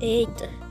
Eita.